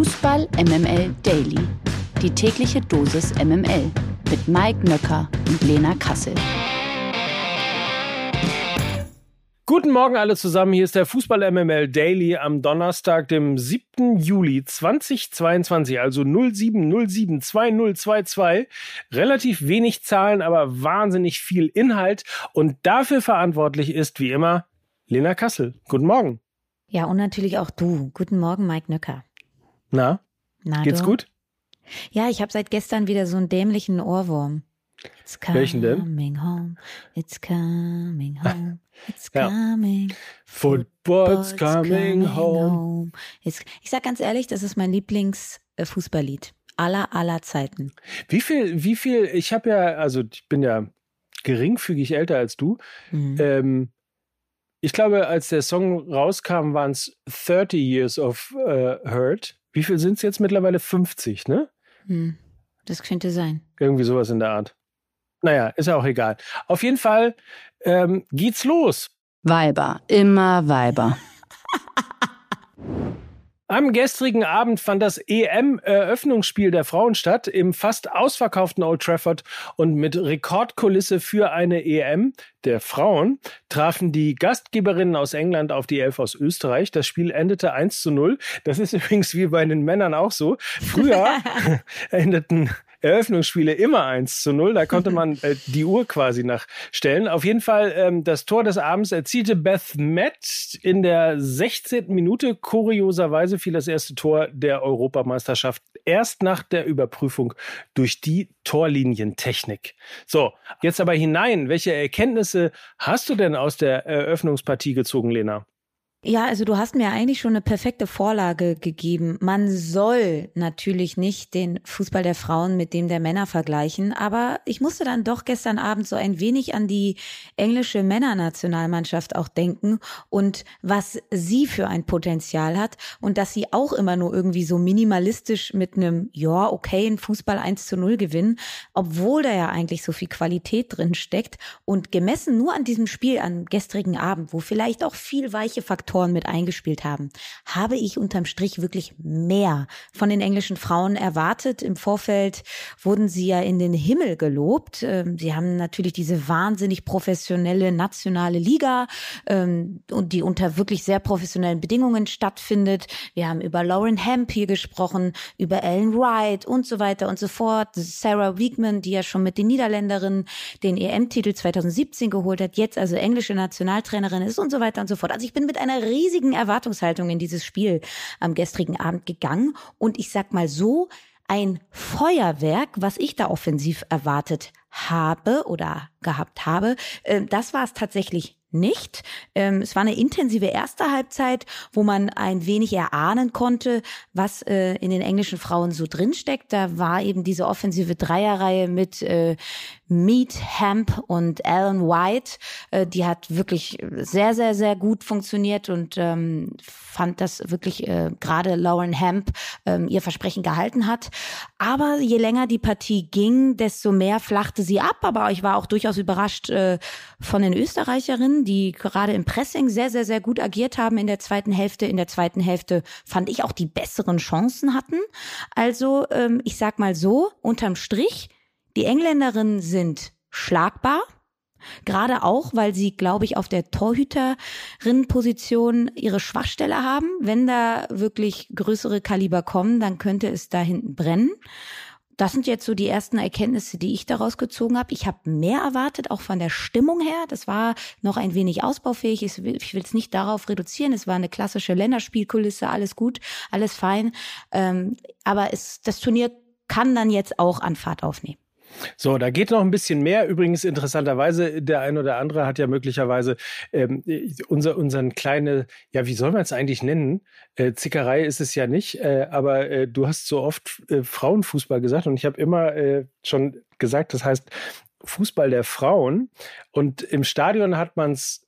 Fußball MML Daily. Die tägliche Dosis MML mit Mike Nöcker und Lena Kassel. Guten Morgen alle zusammen. Hier ist der Fußball MML Daily am Donnerstag, dem 7. Juli 2022, also 07072022. Relativ wenig Zahlen, aber wahnsinnig viel Inhalt. Und dafür verantwortlich ist wie immer Lena Kassel. Guten Morgen. Ja, und natürlich auch du. Guten Morgen, Mike Nöcker. Na? Na Geht's du? gut? Ja, ich habe seit gestern wieder so einen dämlichen Ohrwurm. It's Welchen denn? Home. It's coming home. It's coming. Ja. Football's, coming, coming home. home. Ich sag ganz ehrlich, das ist mein Lieblingsfußballlied aller aller Zeiten. Wie viel, wie viel? Ich habe ja, also ich bin ja geringfügig älter als du. Mhm. Ähm, ich glaube, als der Song rauskam, waren es 30 Years of uh, Hurt. Wie viel sind es jetzt mittlerweile? 50, ne? Hm, das könnte sein. Irgendwie sowas in der Art. Naja, ist ja auch egal. Auf jeden Fall ähm, geht's los. Weiber, immer Weiber. Am gestrigen Abend fand das EM-Eröffnungsspiel der Frauen statt im fast ausverkauften Old Trafford und mit Rekordkulisse für eine EM der Frauen trafen die Gastgeberinnen aus England auf die Elf aus Österreich. Das Spiel endete 1 zu 0. Das ist übrigens wie bei den Männern auch so. Früher endeten Eröffnungsspiele immer 1 zu 0. Da konnte man äh, die Uhr quasi nachstellen. Auf jeden Fall ähm, das Tor des Abends erzielte Beth Met in der 16. Minute. Kurioserweise fiel das erste Tor der Europameisterschaft erst nach der Überprüfung durch die Torlinientechnik. So, jetzt aber hinein. Welche Erkenntnisse hast du denn aus der Eröffnungspartie gezogen, Lena? Ja, also du hast mir eigentlich schon eine perfekte Vorlage gegeben. Man soll natürlich nicht den Fußball der Frauen mit dem der Männer vergleichen, aber ich musste dann doch gestern Abend so ein wenig an die englische Männernationalmannschaft auch denken und was sie für ein Potenzial hat und dass sie auch immer nur irgendwie so minimalistisch mit einem, ja, okay, in Fußball 1 zu 0 gewinnen, obwohl da ja eigentlich so viel Qualität drin steckt und gemessen nur an diesem Spiel am gestrigen Abend, wo vielleicht auch viel weiche Faktoren Faktoren mit eingespielt haben, habe ich unterm Strich wirklich mehr von den englischen Frauen erwartet. Im Vorfeld wurden sie ja in den Himmel gelobt. Ähm, sie haben natürlich diese wahnsinnig professionelle nationale Liga ähm, und die unter wirklich sehr professionellen Bedingungen stattfindet. Wir haben über Lauren Hemp hier gesprochen, über Ellen Wright und so weiter und so fort. Sarah Wiegman, die ja schon mit den Niederländerinnen den EM-Titel 2017 geholt hat, jetzt also englische Nationaltrainerin ist und so weiter und so fort. Also ich bin mit einer riesigen Erwartungshaltung in dieses Spiel am gestrigen Abend gegangen. Und ich sag mal so, ein Feuerwerk, was ich da offensiv erwartet habe oder gehabt habe, äh, das war es tatsächlich nicht. Ähm, es war eine intensive erste Halbzeit, wo man ein wenig erahnen konnte, was äh, in den englischen Frauen so drinsteckt. Da war eben diese offensive Dreierreihe mit äh, Mead, Hemp und Alan White. Äh, die hat wirklich sehr, sehr, sehr gut funktioniert und ähm, fand, dass wirklich äh, gerade Lauren Hemp ähm, ihr Versprechen gehalten hat. Aber je länger die Partie ging, desto mehr flachte sie ab. Aber ich war auch durchaus überrascht äh, von den Österreicherinnen die gerade im Pressing sehr, sehr, sehr gut agiert haben in der zweiten Hälfte. In der zweiten Hälfte fand ich auch die besseren Chancen hatten. Also ähm, ich sag mal so, unterm Strich, die Engländerinnen sind schlagbar. Gerade auch, weil sie, glaube ich, auf der Torhüterinnenposition ihre Schwachstelle haben. Wenn da wirklich größere Kaliber kommen, dann könnte es da hinten brennen. Das sind jetzt so die ersten Erkenntnisse, die ich daraus gezogen habe. Ich habe mehr erwartet, auch von der Stimmung her. Das war noch ein wenig ausbaufähig. Ich will es nicht darauf reduzieren. Es war eine klassische Länderspielkulisse, alles gut, alles fein. Ähm, aber es, das Turnier kann dann jetzt auch an Fahrt aufnehmen. So, da geht noch ein bisschen mehr. Übrigens interessanterweise, der ein oder andere hat ja möglicherweise ähm, unser, unseren kleine, ja, wie soll man es eigentlich nennen? Äh, Zickerei ist es ja nicht, äh, aber äh, du hast so oft äh, Frauenfußball gesagt und ich habe immer äh, schon gesagt, das heißt Fußball der Frauen. Und im Stadion hat man es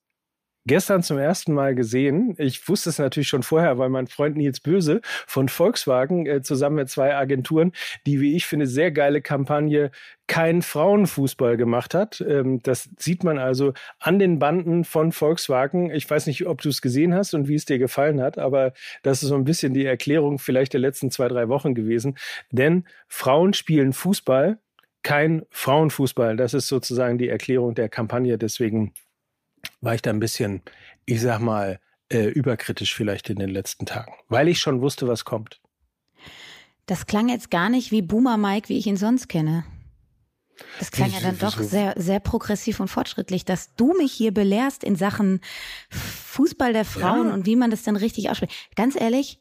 gestern zum ersten Mal gesehen. Ich wusste es natürlich schon vorher, weil mein Freund Nils Böse von Volkswagen äh, zusammen mit zwei Agenturen, die, wie ich finde, sehr geile Kampagne kein Frauenfußball gemacht hat. Ähm, das sieht man also an den Banden von Volkswagen. Ich weiß nicht, ob du es gesehen hast und wie es dir gefallen hat, aber das ist so ein bisschen die Erklärung vielleicht der letzten zwei, drei Wochen gewesen. Denn Frauen spielen Fußball, kein Frauenfußball. Das ist sozusagen die Erklärung der Kampagne. Deswegen war ich da ein bisschen, ich sag mal, äh, überkritisch vielleicht in den letzten Tagen, weil ich schon wusste, was kommt. Das klang jetzt gar nicht wie Boomer Mike, wie ich ihn sonst kenne. Das klang ja dann doch sehr, sehr progressiv und fortschrittlich, dass du mich hier belehrst in Sachen Fußball der Frauen ja. und wie man das dann richtig ausspricht. Ganz ehrlich,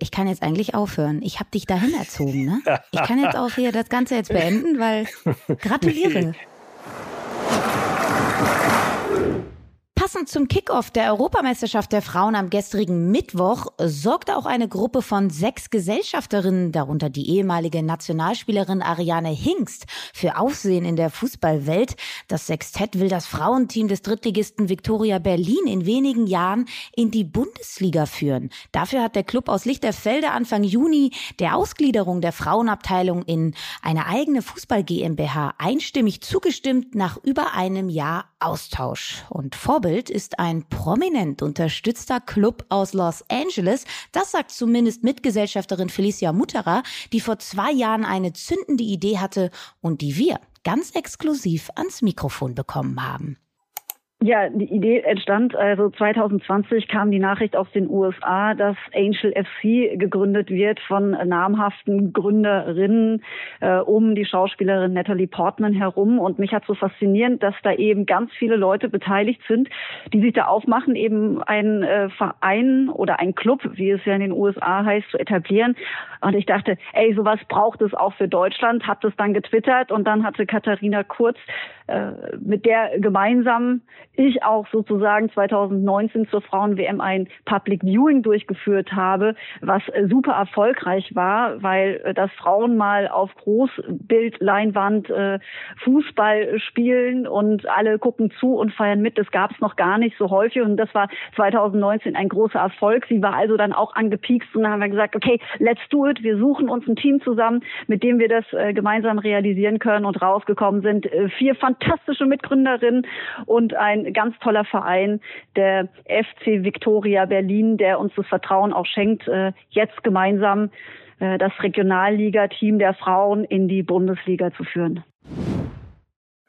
ich kann jetzt eigentlich aufhören. Ich habe dich dahin erzogen, ne? Ich kann jetzt auch hier das Ganze jetzt beenden, weil gratuliere. Passend zum Kickoff der Europameisterschaft der Frauen am gestrigen Mittwoch sorgte auch eine Gruppe von sechs Gesellschafterinnen, darunter die ehemalige Nationalspielerin Ariane Hingst, für Aufsehen in der Fußballwelt. Das Sextett will das Frauenteam des Drittligisten Viktoria Berlin in wenigen Jahren in die Bundesliga führen. Dafür hat der Club aus Lichterfelde Anfang Juni der Ausgliederung der Frauenabteilung in eine eigene Fußball GmbH einstimmig zugestimmt nach über einem Jahr Austausch. Und Vorbild ist ein prominent unterstützter Club aus Los Angeles. Das sagt zumindest Mitgesellschafterin Felicia Mutterer, die vor zwei Jahren eine zündende Idee hatte und die wir ganz exklusiv ans Mikrofon bekommen haben. Ja, die Idee entstand, also 2020 kam die Nachricht aus den USA, dass Angel FC gegründet wird von namhaften Gründerinnen äh, um die Schauspielerin Natalie Portman herum. Und mich hat so faszinierend, dass da eben ganz viele Leute beteiligt sind, die sich da aufmachen, eben einen äh, Verein oder einen Club, wie es ja in den USA heißt, zu etablieren. Und ich dachte, ey, sowas braucht es auch für Deutschland, hat es dann getwittert und dann hatte Katharina Kurz äh, mit der gemeinsam ich auch sozusagen 2019 zur Frauen-WM ein Public Viewing durchgeführt habe, was äh, super erfolgreich war, weil äh, das Frauen mal auf Großbildleinwand äh, Fußball spielen und alle gucken zu und feiern mit. Das gab es noch gar nicht so häufig und das war 2019 ein großer Erfolg. Sie war also dann auch angepiekst und dann haben wir gesagt, okay, let's do it. Wir suchen uns ein Team zusammen, mit dem wir das gemeinsam realisieren können und rausgekommen sind vier fantastische Mitgründerinnen und ein ganz toller Verein, der FC Victoria Berlin, der uns das Vertrauen auch schenkt, äh, jetzt gemeinsam äh, das Regionalliga-Team der Frauen in die Bundesliga zu führen.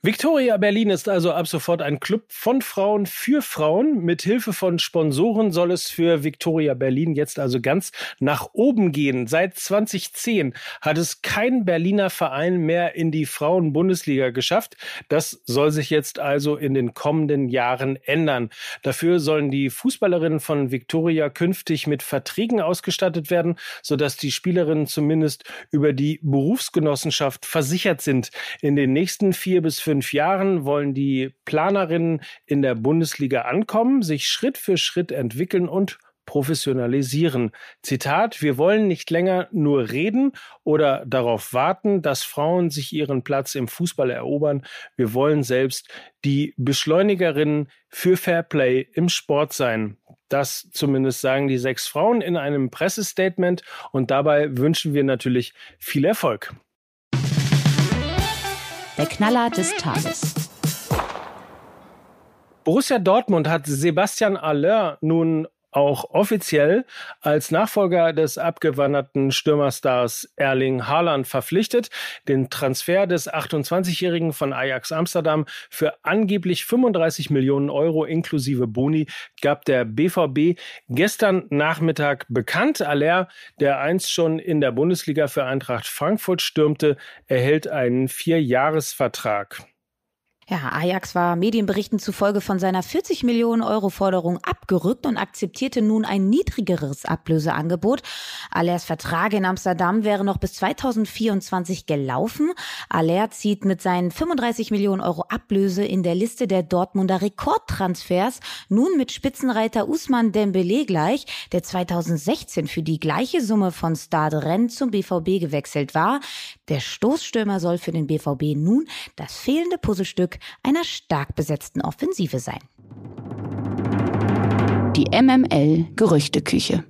Victoria Berlin ist also ab sofort ein Club von Frauen für Frauen. Mit Hilfe von Sponsoren soll es für Victoria Berlin jetzt also ganz nach oben gehen. Seit 2010 hat es kein Berliner Verein mehr in die Frauen-Bundesliga geschafft. Das soll sich jetzt also in den kommenden Jahren ändern. Dafür sollen die Fußballerinnen von Victoria künftig mit Verträgen ausgestattet werden, sodass die Spielerinnen zumindest über die Berufsgenossenschaft versichert sind. In den nächsten vier bis fünf fünf Jahren wollen die Planerinnen in der Bundesliga ankommen, sich Schritt für Schritt entwickeln und professionalisieren. Zitat, wir wollen nicht länger nur reden oder darauf warten, dass Frauen sich ihren Platz im Fußball erobern. Wir wollen selbst die Beschleunigerinnen für Fairplay im Sport sein. Das zumindest sagen die sechs Frauen in einem Pressestatement und dabei wünschen wir natürlich viel Erfolg. Der Knaller des Tages. Borussia Dortmund hat Sebastian Aller nun auch offiziell als Nachfolger des abgewanderten Stürmerstars Erling Haaland verpflichtet. Den Transfer des 28-Jährigen von Ajax Amsterdam für angeblich 35 Millionen Euro inklusive Boni gab der BVB gestern Nachmittag bekannt. Aller, der einst schon in der Bundesliga für Eintracht Frankfurt stürmte, erhält einen Vierjahresvertrag. Ja, Ajax war Medienberichten zufolge von seiner 40 Millionen Euro Forderung abgerückt und akzeptierte nun ein niedrigeres Ablöseangebot. Allers Vertrag in Amsterdam wäre noch bis 2024 gelaufen. Aller zieht mit seinen 35 Millionen Euro Ablöse in der Liste der Dortmunder Rekordtransfers nun mit Spitzenreiter Usman Dembele gleich, der 2016 für die gleiche Summe von Stade Rennes zum BVB gewechselt war. Der Stoßstürmer soll für den BVB nun das fehlende Puzzlestück einer stark besetzten Offensive sein. Die MML Gerüchteküche.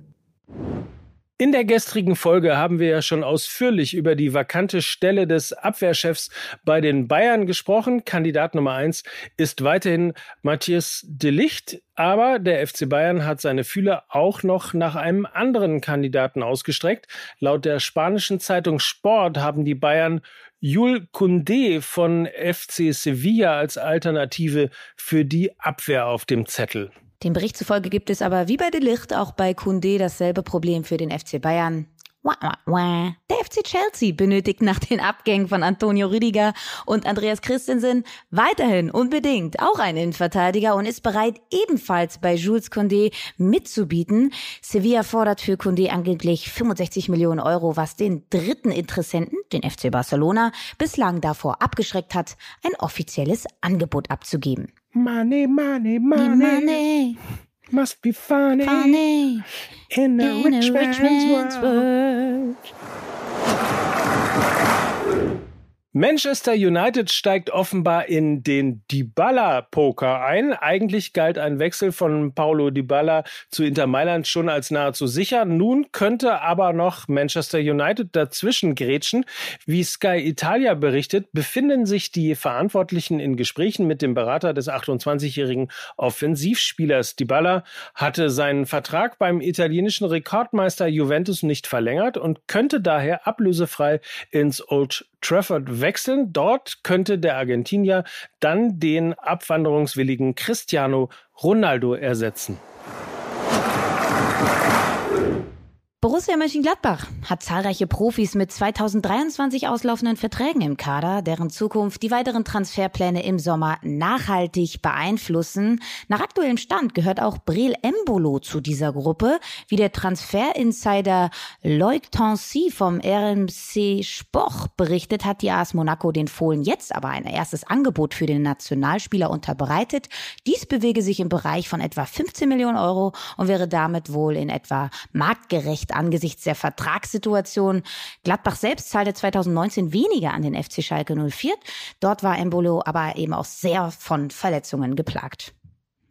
In der gestrigen Folge haben wir ja schon ausführlich über die vakante Stelle des Abwehrchefs bei den Bayern gesprochen. Kandidat Nummer eins ist weiterhin Matthias de Licht, aber der FC Bayern hat seine Fühler auch noch nach einem anderen Kandidaten ausgestreckt. Laut der spanischen Zeitung Sport haben die Bayern Jules Koundé von FC Sevilla als Alternative für die Abwehr auf dem Zettel. Dem Bericht zufolge gibt es aber wie bei Delicht auch bei Kunde dasselbe Problem für den FC Bayern. Der FC Chelsea benötigt nach den Abgängen von Antonio Rüdiger und Andreas Christensen weiterhin unbedingt auch einen Innenverteidiger und ist bereit, ebenfalls bei Jules Condé mitzubieten. Sevilla fordert für Condé angeblich 65 Millionen Euro, was den dritten Interessenten, den FC Barcelona, bislang davor abgeschreckt hat, ein offizielles Angebot abzugeben. Money, money, money. money. Must be funny. Funny. In a, in rich, a rich man's, man's world. Manchester United steigt offenbar in den Dybala-Poker ein. Eigentlich galt ein Wechsel von Paulo Dybala zu Inter Mailand schon als nahezu sicher. Nun könnte aber noch Manchester United dazwischen grätschen. Wie Sky Italia berichtet, befinden sich die Verantwortlichen in Gesprächen mit dem Berater des 28-jährigen Offensivspielers. Dybala hatte seinen Vertrag beim italienischen Rekordmeister Juventus nicht verlängert und könnte daher ablösefrei ins Old Trafford wechseln. Dort könnte der Argentinier dann den abwanderungswilligen Cristiano Ronaldo ersetzen. Borussia Mönchengladbach hat zahlreiche Profis mit 2023 auslaufenden Verträgen im Kader, deren Zukunft die weiteren Transferpläne im Sommer nachhaltig beeinflussen. Nach aktuellem Stand gehört auch Breel Embolo zu dieser Gruppe. Wie der Transferinsider Loic Tancy vom RMC Sport berichtet, hat die AS Monaco den Fohlen jetzt aber ein erstes Angebot für den Nationalspieler unterbreitet. Dies bewege sich im Bereich von etwa 15 Millionen Euro und wäre damit wohl in etwa marktgerecht angesichts der Vertragssituation. Gladbach selbst zahlte 2019 weniger an den FC Schalke 04. Dort war Embolo aber eben auch sehr von Verletzungen geplagt.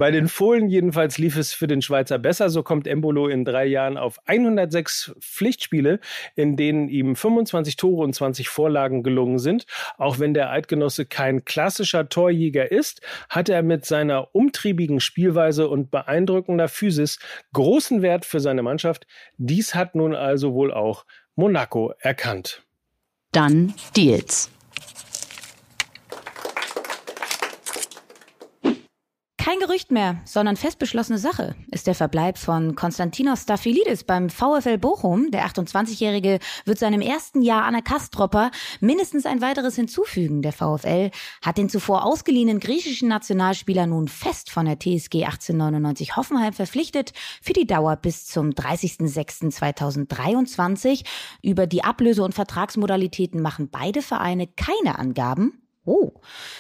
Bei den Fohlen jedenfalls lief es für den Schweizer besser. So kommt Embolo in drei Jahren auf 106 Pflichtspiele, in denen ihm 25 Tore und 20 Vorlagen gelungen sind. Auch wenn der Eidgenosse kein klassischer Torjäger ist, hat er mit seiner umtriebigen Spielweise und beeindruckender Physis großen Wert für seine Mannschaft. Dies hat nun also wohl auch Monaco erkannt. Dann Deals. Kein Gerücht mehr, sondern fest beschlossene Sache ist der Verbleib von Konstantinos Staphylidis beim VfL Bochum. Der 28-Jährige wird seinem ersten Jahr an der Kastropper mindestens ein weiteres hinzufügen. Der VfL hat den zuvor ausgeliehenen griechischen Nationalspieler nun fest von der TSG 1899 Hoffenheim verpflichtet für die Dauer bis zum 30.06.2023. Über die Ablöse- und Vertragsmodalitäten machen beide Vereine keine Angaben. Oh,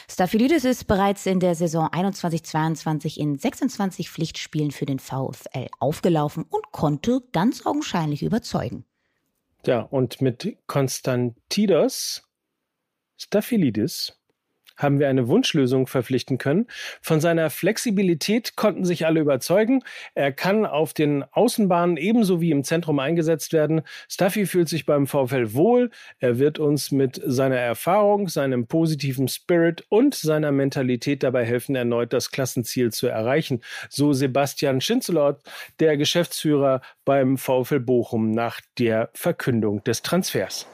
Staphylidis ist bereits in der Saison 21-22 in 26 Pflichtspielen für den VfL aufgelaufen und konnte ganz augenscheinlich überzeugen. Ja, und mit Konstantidos Staphylidis haben wir eine Wunschlösung verpflichten können. Von seiner Flexibilität konnten sich alle überzeugen. Er kann auf den Außenbahnen ebenso wie im Zentrum eingesetzt werden. Staffy fühlt sich beim VfL wohl. Er wird uns mit seiner Erfahrung, seinem positiven Spirit und seiner Mentalität dabei helfen, erneut das Klassenziel zu erreichen. So Sebastian Schinzelort, der Geschäftsführer beim VfL Bochum nach der Verkündung des Transfers.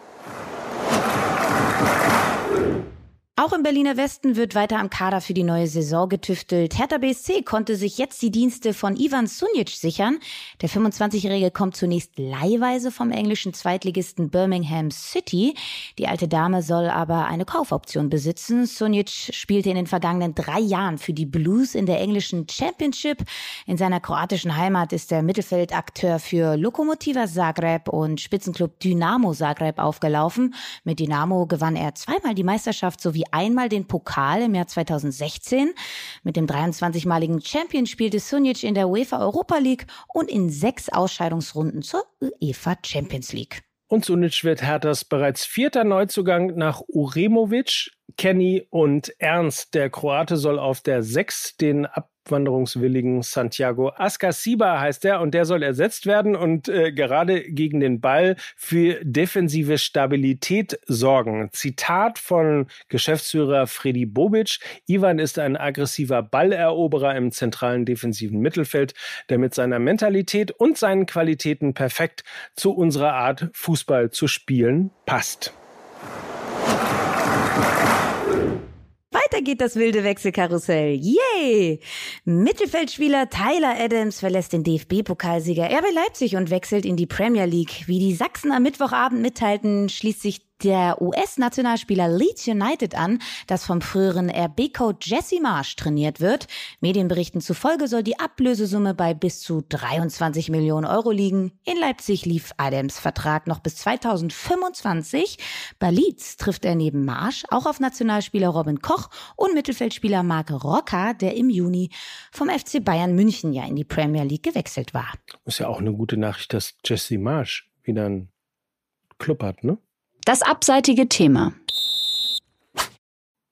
Auch im Berliner Westen wird weiter am Kader für die neue Saison getüftelt. Hertha BSC konnte sich jetzt die Dienste von Ivan Sunic sichern. Der 25-Jährige kommt zunächst leihweise vom englischen Zweitligisten Birmingham City. Die alte Dame soll aber eine Kaufoption besitzen. Sunic spielte in den vergangenen drei Jahren für die Blues in der englischen Championship. In seiner kroatischen Heimat ist der Mittelfeldakteur für Lokomotiva Zagreb und Spitzenclub Dynamo Zagreb aufgelaufen. Mit Dynamo gewann er zweimal die Meisterschaft sowie einmal den Pokal im Jahr 2016. Mit dem 23-maligen Champion spielte Sunic in der UEFA Europa League und in sechs Ausscheidungsrunden zur UEFA Champions League. Und Sunic wird Herthas bereits vierter Neuzugang nach Uremovic, Kenny und Ernst. Der Kroate soll auf der 6 den Ab abwanderungswilligen Santiago Ascasiba heißt er und der soll ersetzt werden und äh, gerade gegen den Ball für defensive Stabilität sorgen. Zitat von Geschäftsführer Freddy Bobic. Ivan ist ein aggressiver Balleroberer im zentralen defensiven Mittelfeld, der mit seiner Mentalität und seinen Qualitäten perfekt zu unserer Art Fußball zu spielen passt. Weiter geht das wilde Wechselkarussell. Yay! Mittelfeldspieler Tyler Adams verlässt den DFB-Pokalsieger RB Leipzig und wechselt in die Premier League. Wie die Sachsen am Mittwochabend mitteilten, schließt sich der US-Nationalspieler Leeds United an, das vom früheren RB-Coach Jesse Marsh trainiert wird. Medienberichten zufolge soll die Ablösesumme bei bis zu 23 Millionen Euro liegen. In Leipzig lief Adams Vertrag noch bis 2025. Bei Leeds trifft er neben Marsh auch auf Nationalspieler Robin Koch und Mittelfeldspieler Marc Rocca, der im Juni vom FC Bayern München ja in die Premier League gewechselt war. Ist ja auch eine gute Nachricht, dass Jesse Marsh wieder einen Club hat, ne? Das abseitige Thema.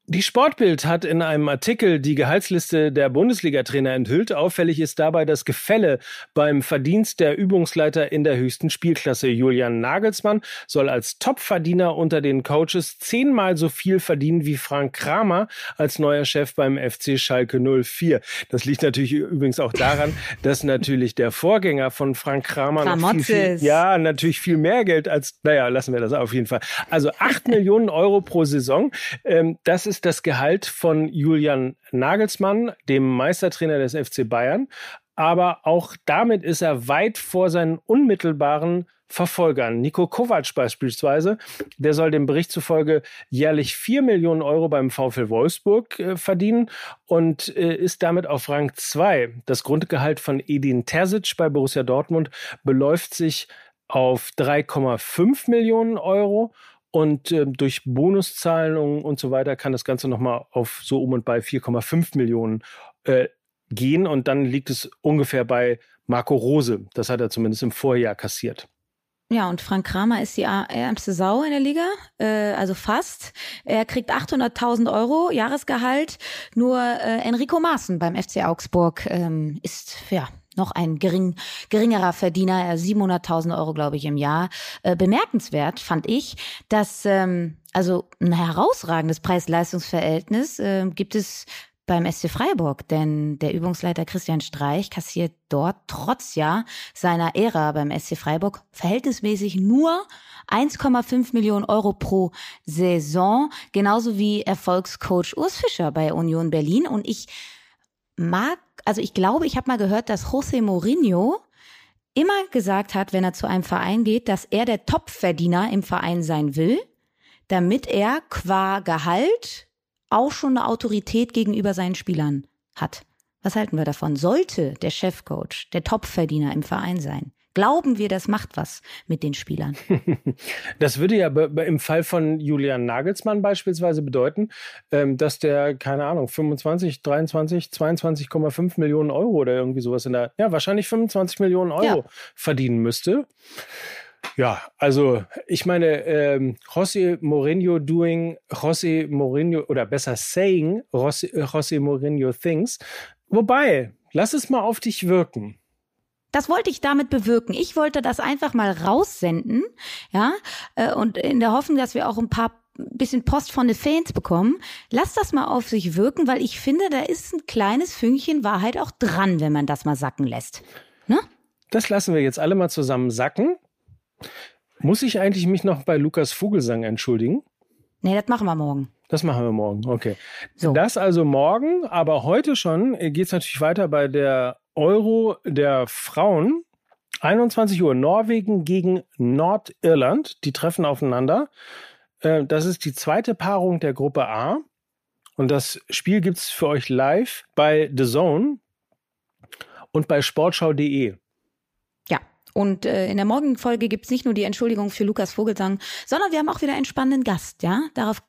Die Sportbild hat in einem Artikel die Gehaltsliste der Bundesliga-Trainer enthüllt. Auffällig ist dabei das Gefälle beim Verdienst der Übungsleiter in der höchsten Spielklasse. Julian Nagelsmann soll als Topverdiener unter den Coaches zehnmal so viel verdienen wie Frank Kramer als neuer Chef beim FC Schalke 04. Das liegt natürlich übrigens auch daran, dass natürlich der Vorgänger von Frank Kramer noch viel, viel, ja, natürlich viel mehr Geld als, naja, lassen wir das auf jeden Fall. Also acht Millionen Euro pro Saison. Ähm, das ist ist das Gehalt von Julian Nagelsmann, dem Meistertrainer des FC Bayern. Aber auch damit ist er weit vor seinen unmittelbaren Verfolgern. Nico Kovac beispielsweise, der soll dem Bericht zufolge jährlich 4 Millionen Euro beim VfL Wolfsburg äh, verdienen und äh, ist damit auf Rang 2. Das Grundgehalt von Edin Terzic bei Borussia Dortmund beläuft sich auf 3,5 Millionen Euro und äh, durch Bonuszahlungen und so weiter kann das Ganze nochmal auf so um und bei 4,5 Millionen äh, gehen. Und dann liegt es ungefähr bei Marco Rose. Das hat er zumindest im Vorjahr kassiert. Ja, und Frank Kramer ist die ärmste Sau in der Liga, äh, also fast. Er kriegt 800.000 Euro Jahresgehalt. Nur äh, Enrico Maaßen beim FC Augsburg ähm, ist ja noch ein gering, geringerer Verdiener, 700.000 Euro, glaube ich, im Jahr. Äh, bemerkenswert fand ich, dass ähm, also ein herausragendes Preis-Leistungs-Verhältnis äh, gibt es beim SC Freiburg, denn der Übungsleiter Christian Streich kassiert dort trotz ja seiner Ära beim SC Freiburg verhältnismäßig nur 1,5 Millionen Euro pro Saison, genauso wie Erfolgscoach Urs Fischer bei Union Berlin. Und ich mag, also ich glaube, ich habe mal gehört, dass José Mourinho immer gesagt hat, wenn er zu einem Verein geht, dass er der Topverdiener im Verein sein will, damit er qua Gehalt auch schon eine Autorität gegenüber seinen Spielern hat. Was halten wir davon? Sollte der Chefcoach der Topverdiener im Verein sein? Glauben wir, das macht was mit den Spielern? Das würde ja im Fall von Julian Nagelsmann beispielsweise bedeuten, ähm, dass der, keine Ahnung, 25, 23, 22,5 Millionen Euro oder irgendwie sowas in der, ja, wahrscheinlich 25 Millionen Euro ja. verdienen müsste. Ja, also ich meine, ähm, José Mourinho doing José Mourinho oder besser saying José, José Mourinho things. Wobei, lass es mal auf dich wirken. Das wollte ich damit bewirken. Ich wollte das einfach mal raussenden, ja, äh, und in der Hoffnung, dass wir auch ein paar bisschen Post von den Fans bekommen. Lass das mal auf sich wirken, weil ich finde, da ist ein kleines Fünkchen Wahrheit auch dran, wenn man das mal sacken lässt. Ne? Das lassen wir jetzt alle mal zusammen sacken. Muss ich eigentlich mich noch bei Lukas Vogelsang entschuldigen? Nee, das machen wir morgen. Das machen wir morgen, okay. So. Das also morgen, aber heute schon geht es natürlich weiter bei der Euro der Frauen. 21 Uhr Norwegen gegen Nordirland. Die treffen aufeinander. Äh, das ist die zweite Paarung der Gruppe A. Und das Spiel gibt es für euch live bei The Zone und bei sportschau.de. Ja, und äh, in der morgigen Folge gibt es nicht nur die Entschuldigung für Lukas Vogelsang, sondern wir haben auch wieder einen spannenden Gast, ja? Darauf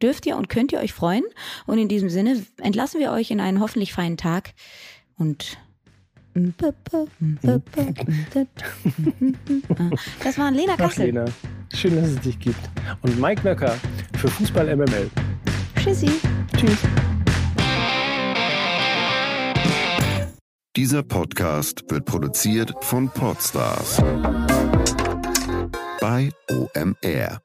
dürft ihr und könnt ihr euch freuen. Und in diesem Sinne entlassen wir euch in einen hoffentlich feinen Tag und das war Lena Kassel. Ach, Lena. Schön, dass es dich gibt. Und Mike Nöcker für Fußball MML. Tschüssi. Tschüss. Dieser Podcast wird produziert von Podstars bei OMR.